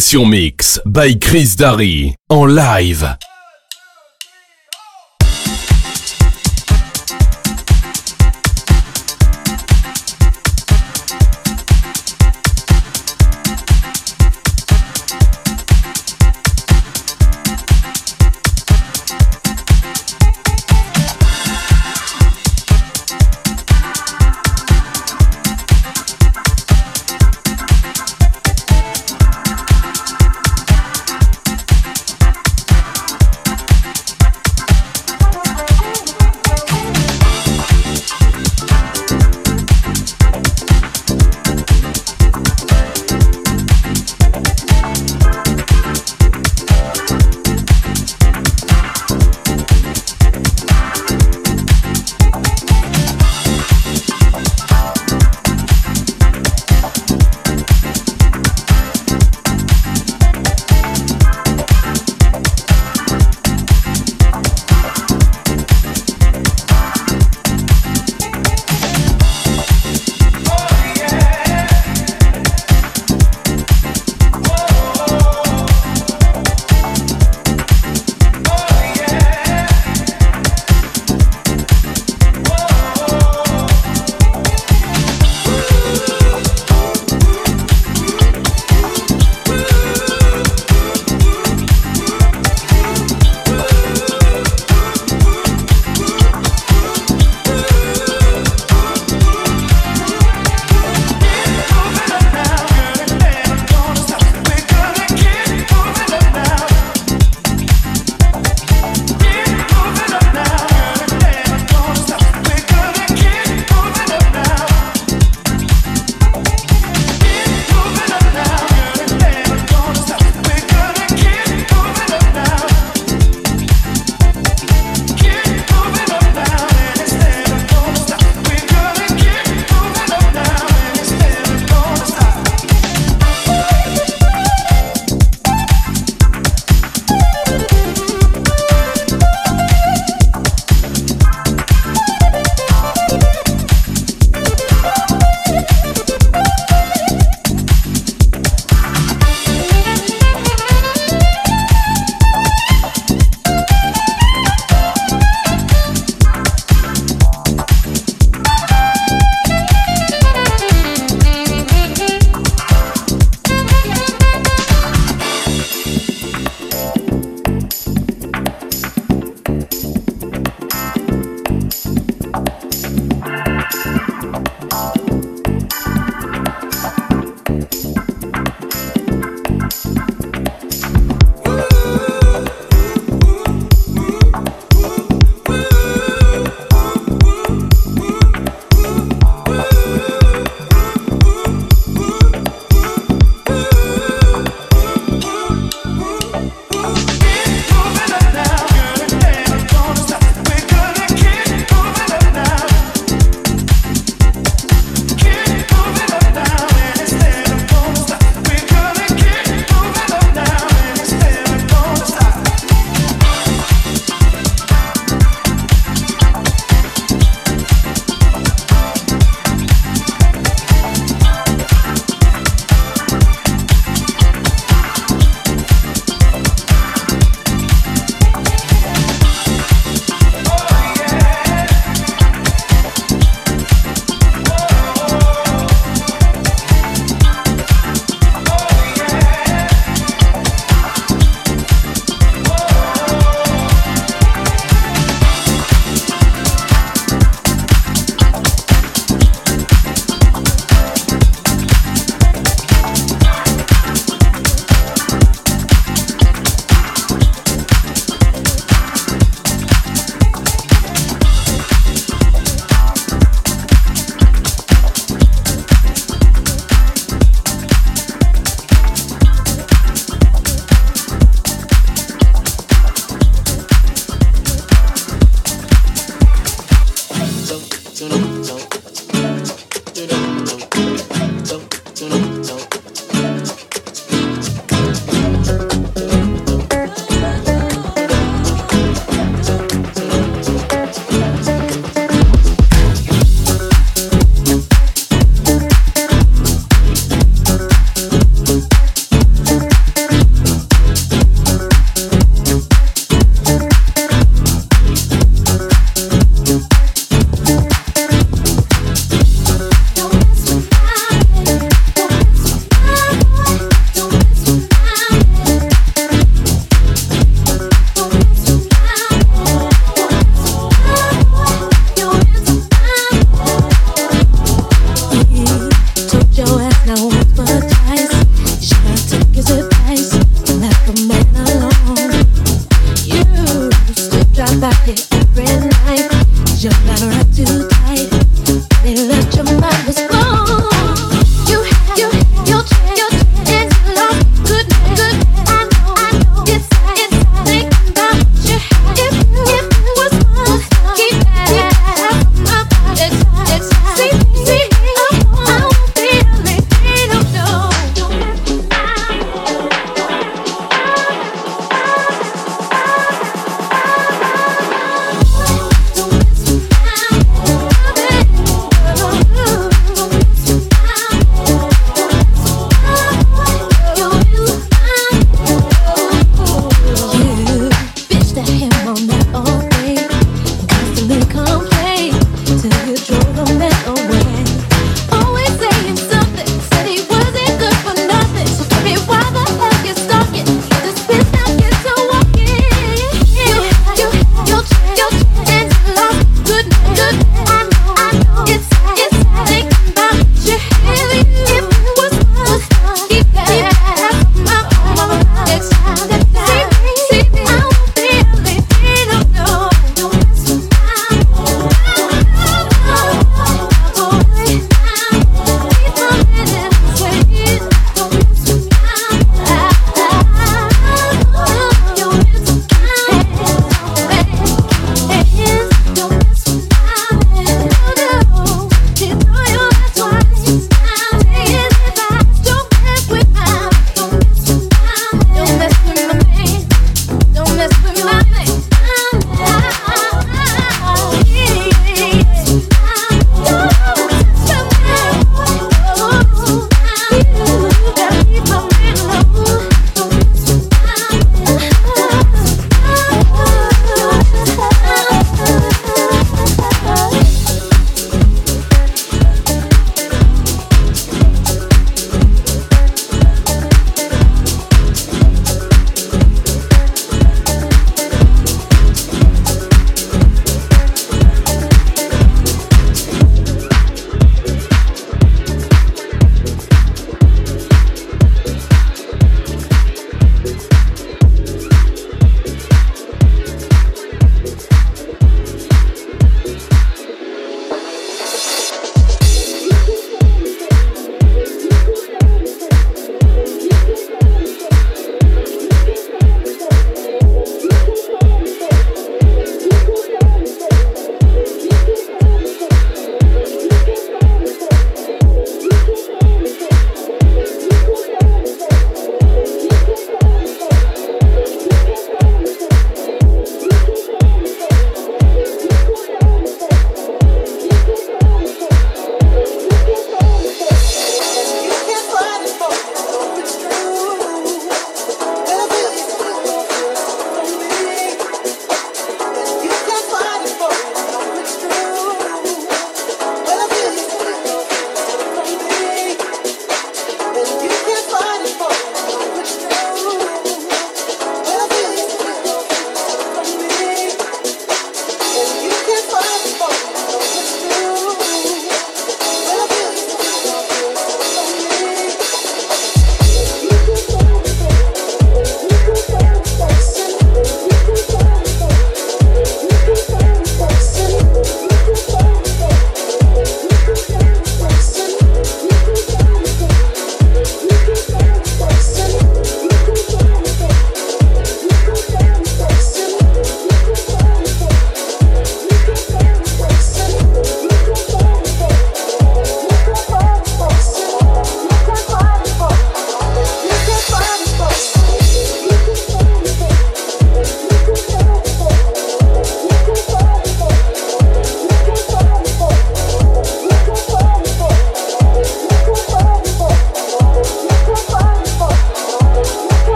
Session Mix by Chris Darry en live.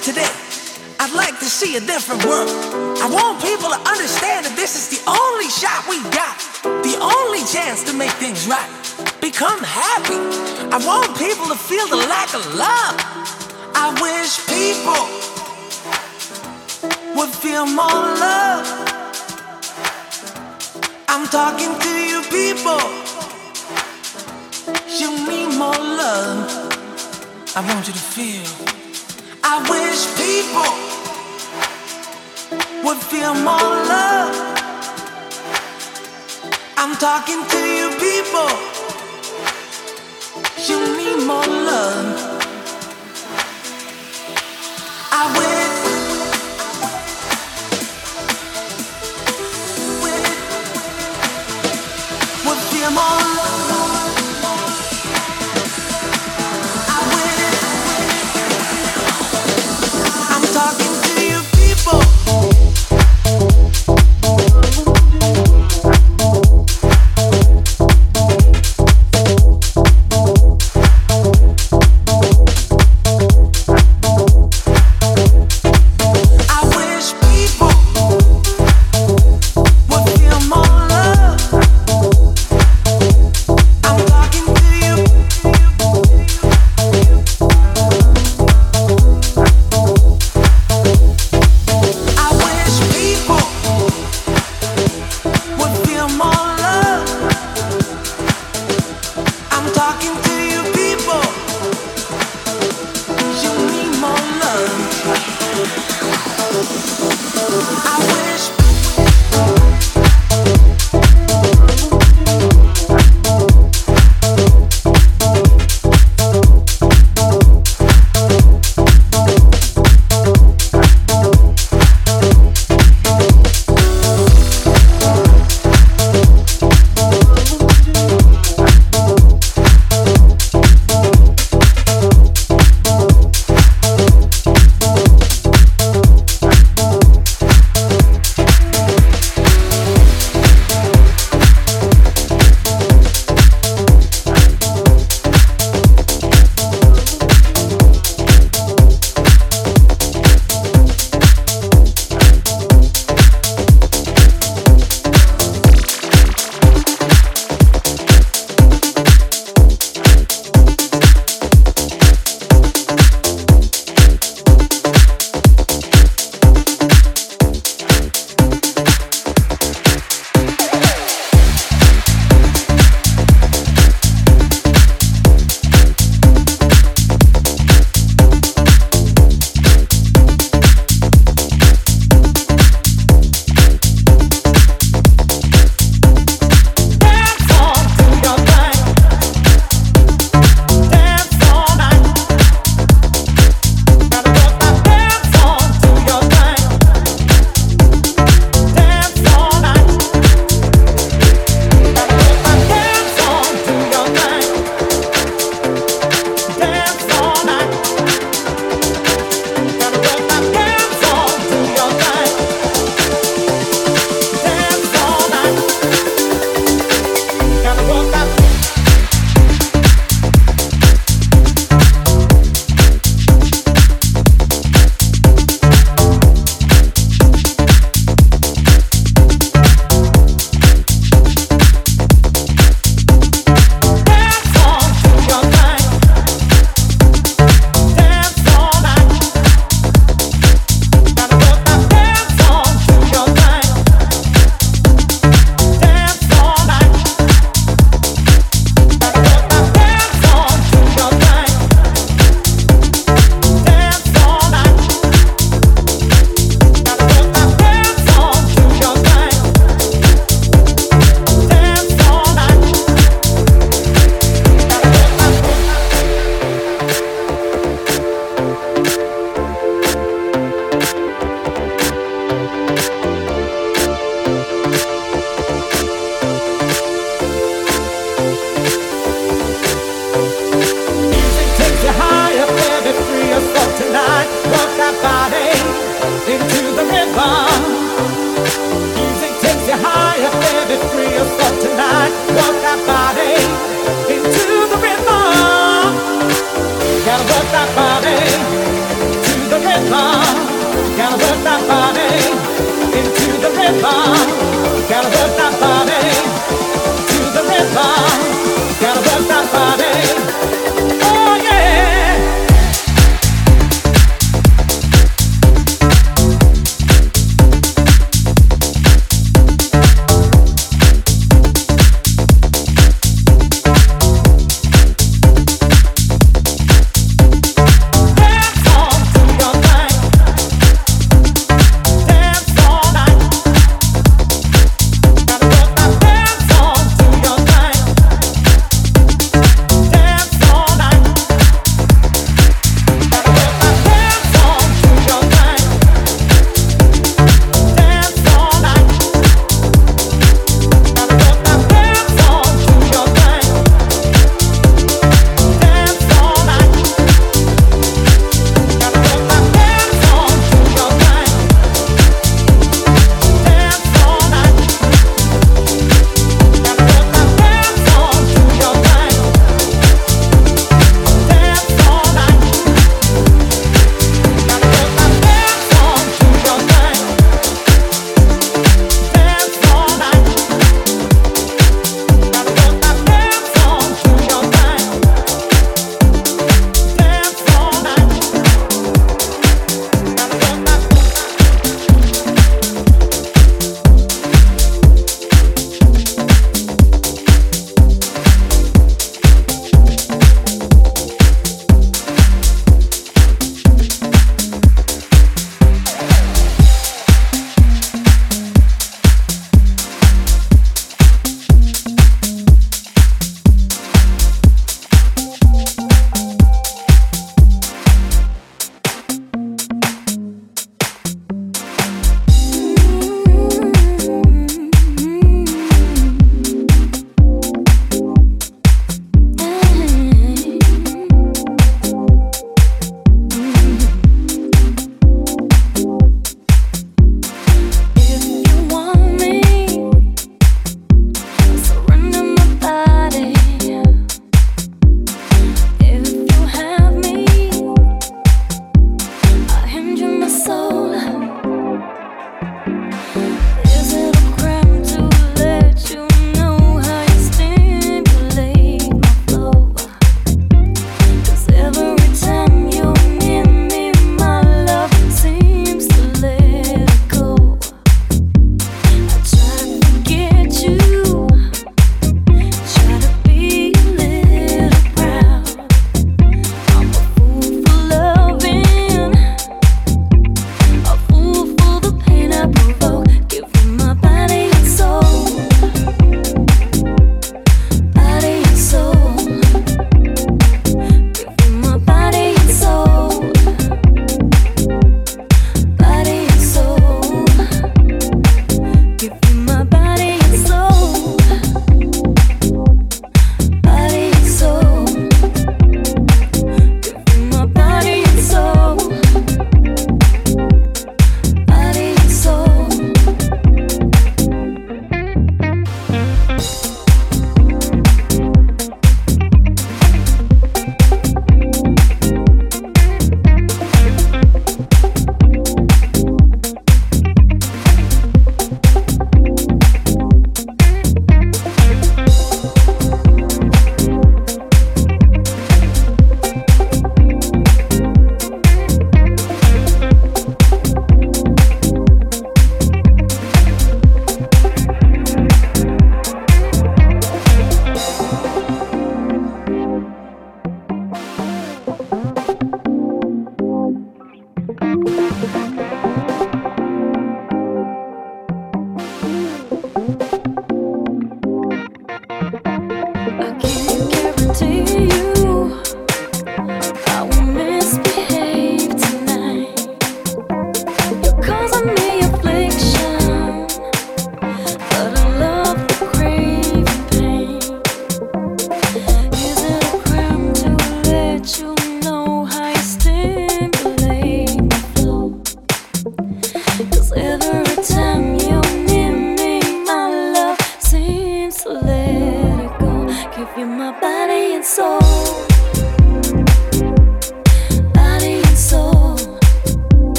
you today. I'd like to see a different world. I want people to understand that this is the only shot we got, the only chance to make things right. Become happy. I want people to feel the lack of love. I wish people would feel more love. I'm talking to you, people. You need more love. I want you to feel. I wish people would feel more love. I'm talking to you, people. You need more love. I wish.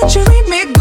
Can't you me?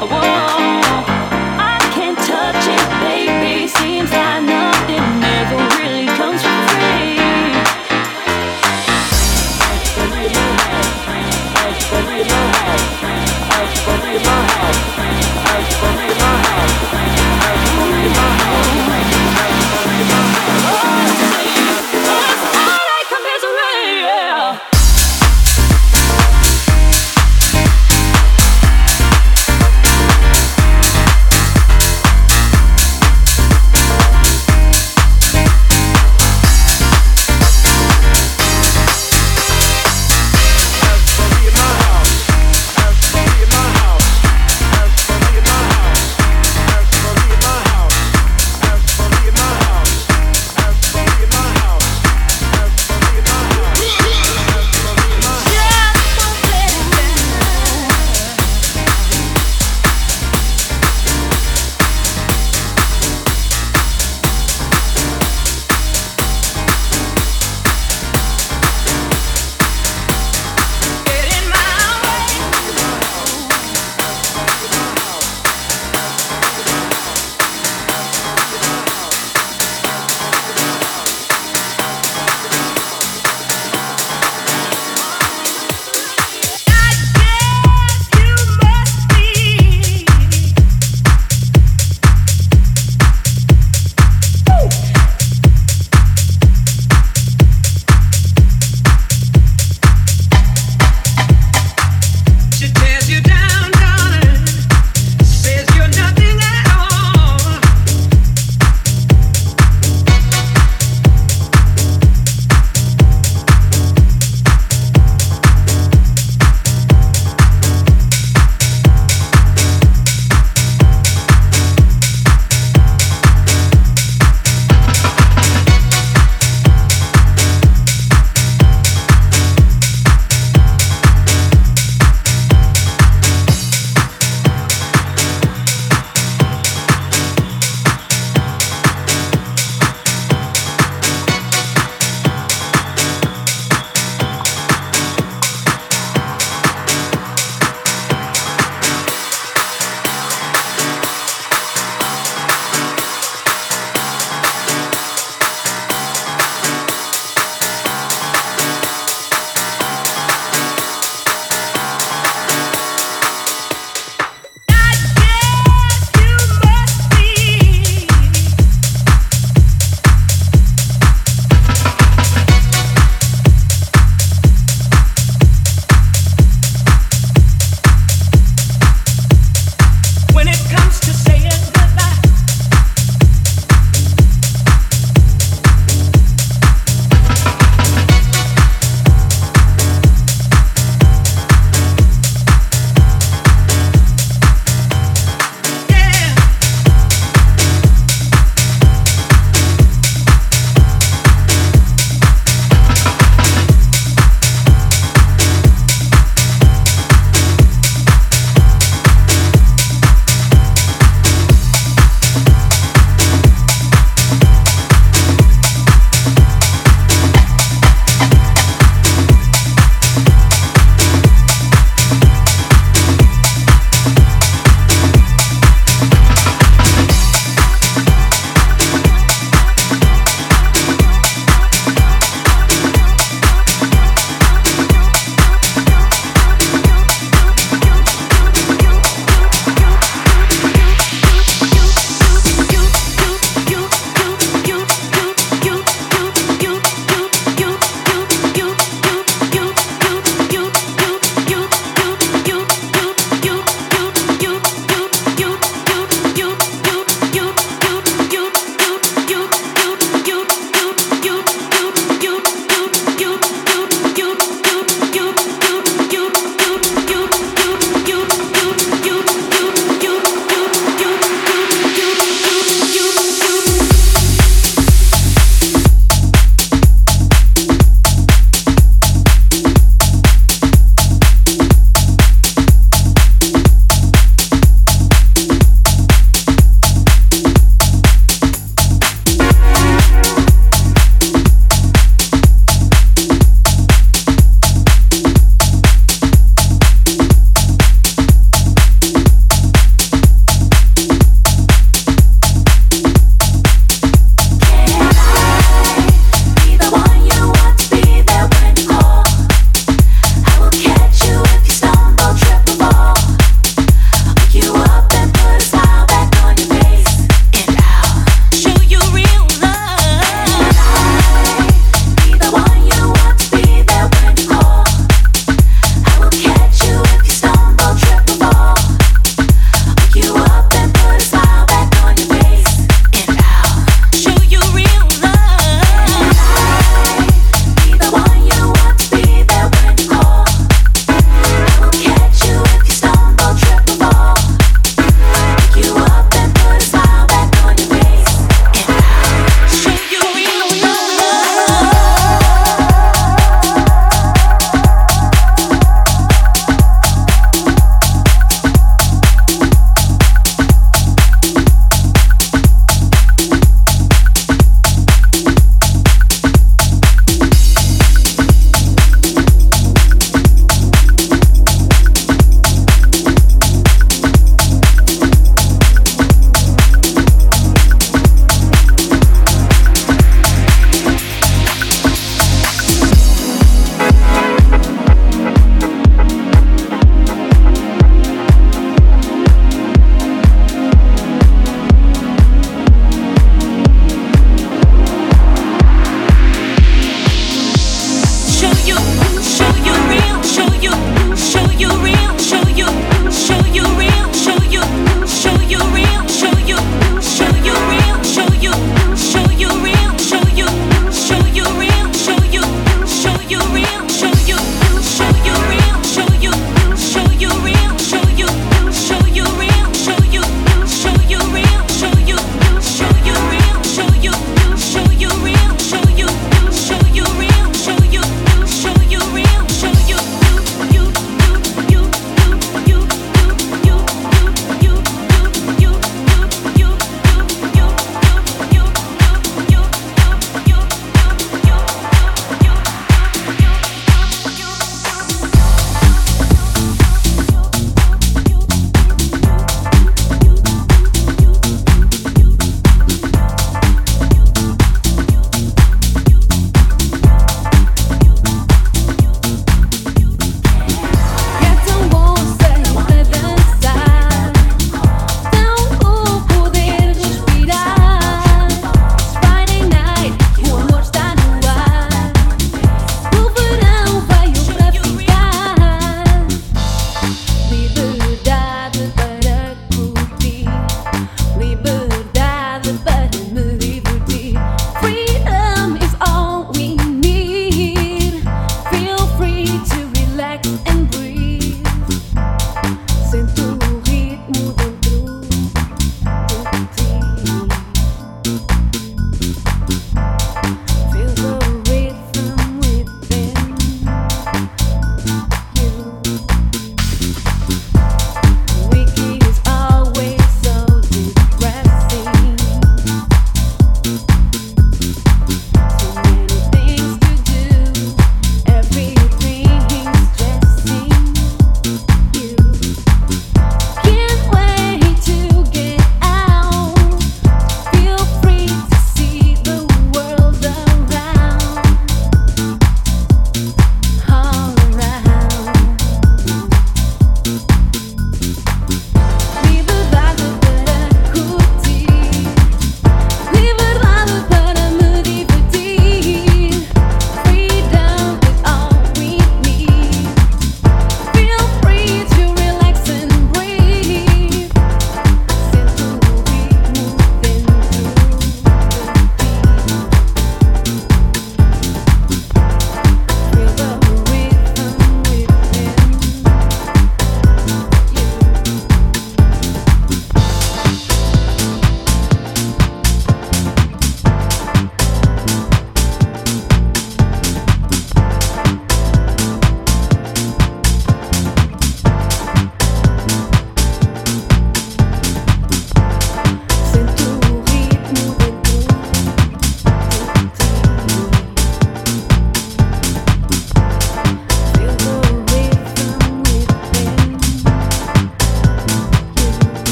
Whoa,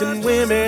chasing women